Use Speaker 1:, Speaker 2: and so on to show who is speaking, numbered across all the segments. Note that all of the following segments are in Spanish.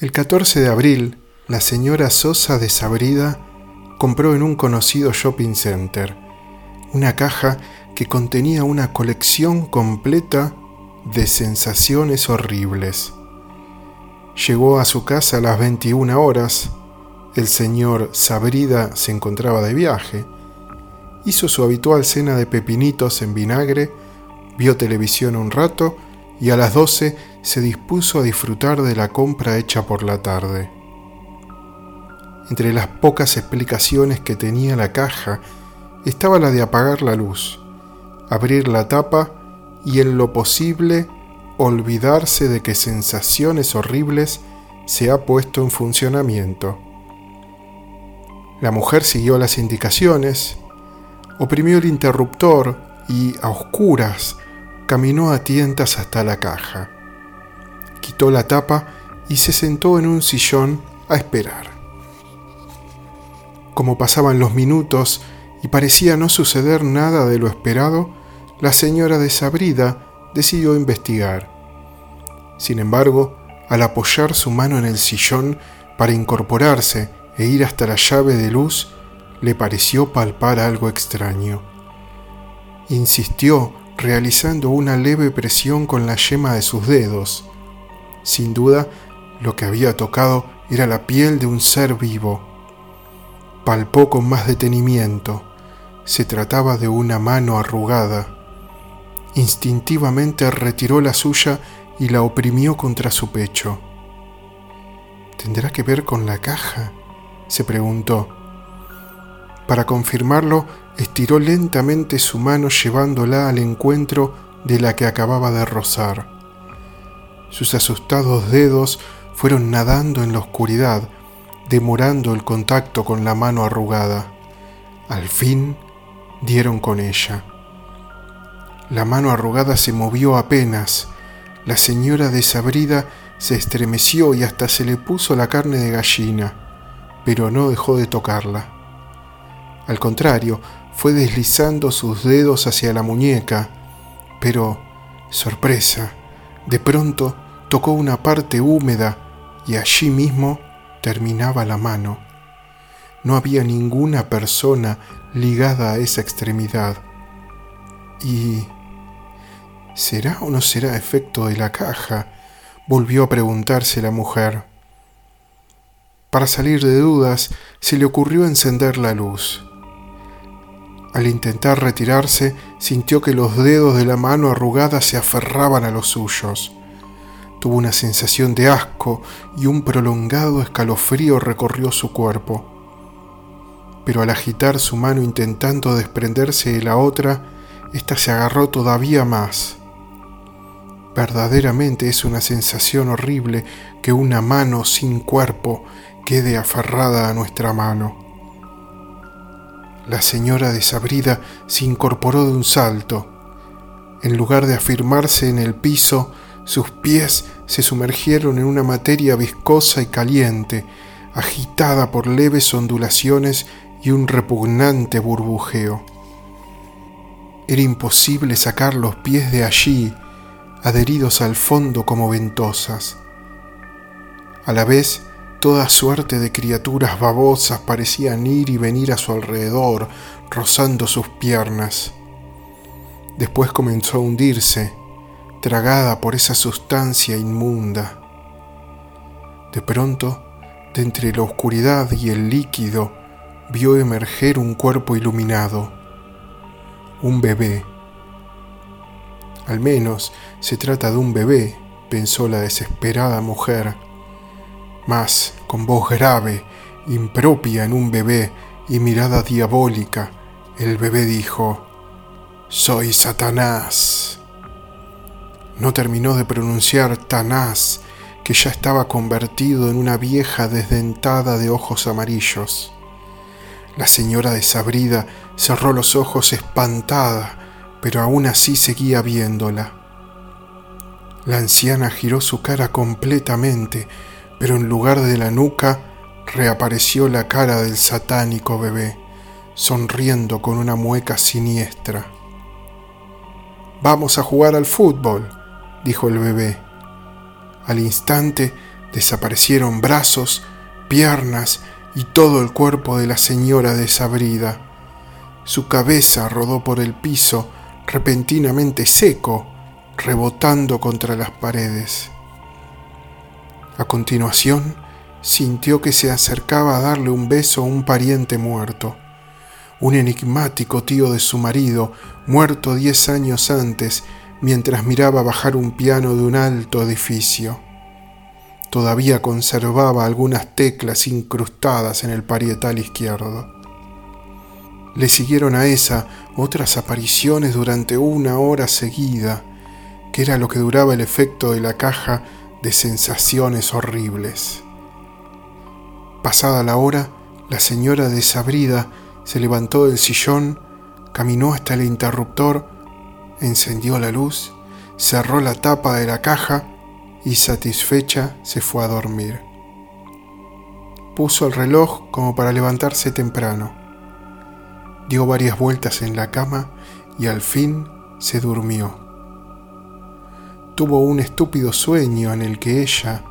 Speaker 1: El 14 de abril, la señora Sosa desabrida compró en un conocido shopping center una caja que contenía una colección completa de sensaciones horribles. Llegó a su casa a las 21 horas, el señor Sabrida se encontraba de viaje, hizo su habitual cena de pepinitos en vinagre, vio televisión un rato y a las 12 se dispuso a disfrutar de la compra hecha por la tarde. Entre las pocas explicaciones que tenía la caja estaba la de apagar la luz, abrir la tapa y en lo posible olvidarse de que sensaciones horribles se ha puesto en funcionamiento. La mujer siguió las indicaciones, oprimió el interruptor y, a oscuras, caminó a tientas hasta la caja. Quitó la tapa y se sentó en un sillón a esperar. Como pasaban los minutos y parecía no suceder nada de lo esperado, la señora desabrida decidió investigar. Sin embargo, al apoyar su mano en el sillón para incorporarse e ir hasta la llave de luz, le pareció palpar algo extraño. Insistió realizando una leve presión con la yema de sus dedos. Sin duda, lo que había tocado era la piel de un ser vivo. Palpó con más detenimiento. Se trataba de una mano arrugada. Instintivamente retiró la suya y la oprimió contra su pecho. ¿Tendrá que ver con la caja? se preguntó. Para confirmarlo, estiró lentamente su mano llevándola al encuentro de la que acababa de rozar. Sus asustados dedos fueron nadando en la oscuridad, demorando el contacto con la mano arrugada. Al fin dieron con ella. La mano arrugada se movió apenas. La señora desabrida se estremeció y hasta se le puso la carne de gallina, pero no dejó de tocarla. Al contrario, fue deslizando sus dedos hacia la muñeca, pero, sorpresa, de pronto tocó una parte húmeda y allí mismo terminaba la mano. No había ninguna persona ligada a esa extremidad. ¿Y será o no será efecto de la caja? volvió a preguntarse la mujer. Para salir de dudas, se le ocurrió encender la luz. Al intentar retirarse, sintió que los dedos de la mano arrugada se aferraban a los suyos. Tuvo una sensación de asco y un prolongado escalofrío recorrió su cuerpo. Pero al agitar su mano intentando desprenderse de la otra, ésta se agarró todavía más. Verdaderamente es una sensación horrible que una mano sin cuerpo quede aferrada a nuestra mano. La señora desabrida se incorporó de un salto. En lugar de afirmarse en el piso, sus pies se sumergieron en una materia viscosa y caliente, agitada por leves ondulaciones y un repugnante burbujeo. Era imposible sacar los pies de allí, adheridos al fondo como ventosas. A la vez, Toda suerte de criaturas babosas parecían ir y venir a su alrededor, rozando sus piernas. Después comenzó a hundirse, tragada por esa sustancia inmunda. De pronto, de entre la oscuridad y el líquido, vio emerger un cuerpo iluminado, un bebé. Al menos se trata de un bebé, pensó la desesperada mujer mas con voz grave, impropia en un bebé y mirada diabólica, el bebé dijo, Soy Satanás. No terminó de pronunciar Tanás, que ya estaba convertido en una vieja desdentada de ojos amarillos. La señora desabrida cerró los ojos espantada, pero aún así seguía viéndola. La anciana giró su cara completamente, pero en lugar de la nuca reapareció la cara del satánico bebé, sonriendo con una mueca siniestra. Vamos a jugar al fútbol, dijo el bebé. Al instante, Desaparecieron brazos, piernas y todo el cuerpo de la señora desabrida. Su cabeza rodó por el piso, repentinamente seco, rebotando contra las paredes. A continuación, sintió que se acercaba a darle un beso a un pariente muerto, un enigmático tío de su marido, muerto diez años antes, mientras miraba bajar un piano de un alto edificio. Todavía conservaba algunas teclas incrustadas en el parietal izquierdo. Le siguieron a esa otras apariciones durante una hora seguida, que era lo que duraba el efecto de la caja de sensaciones horribles. Pasada la hora, la señora desabrida se levantó del sillón, caminó hasta el interruptor encendió la luz, cerró la tapa de la caja y satisfecha se fue a dormir. Puso el reloj como para levantarse temprano. Dio varias vueltas en la cama y al fin se durmió. Tuvo un estúpido sueño en el que ella,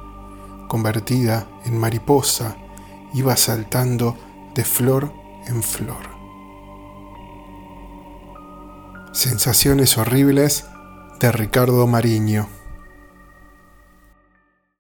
Speaker 1: convertida en mariposa, iba saltando de flor en flor. Sensaciones horribles de Ricardo Mariño.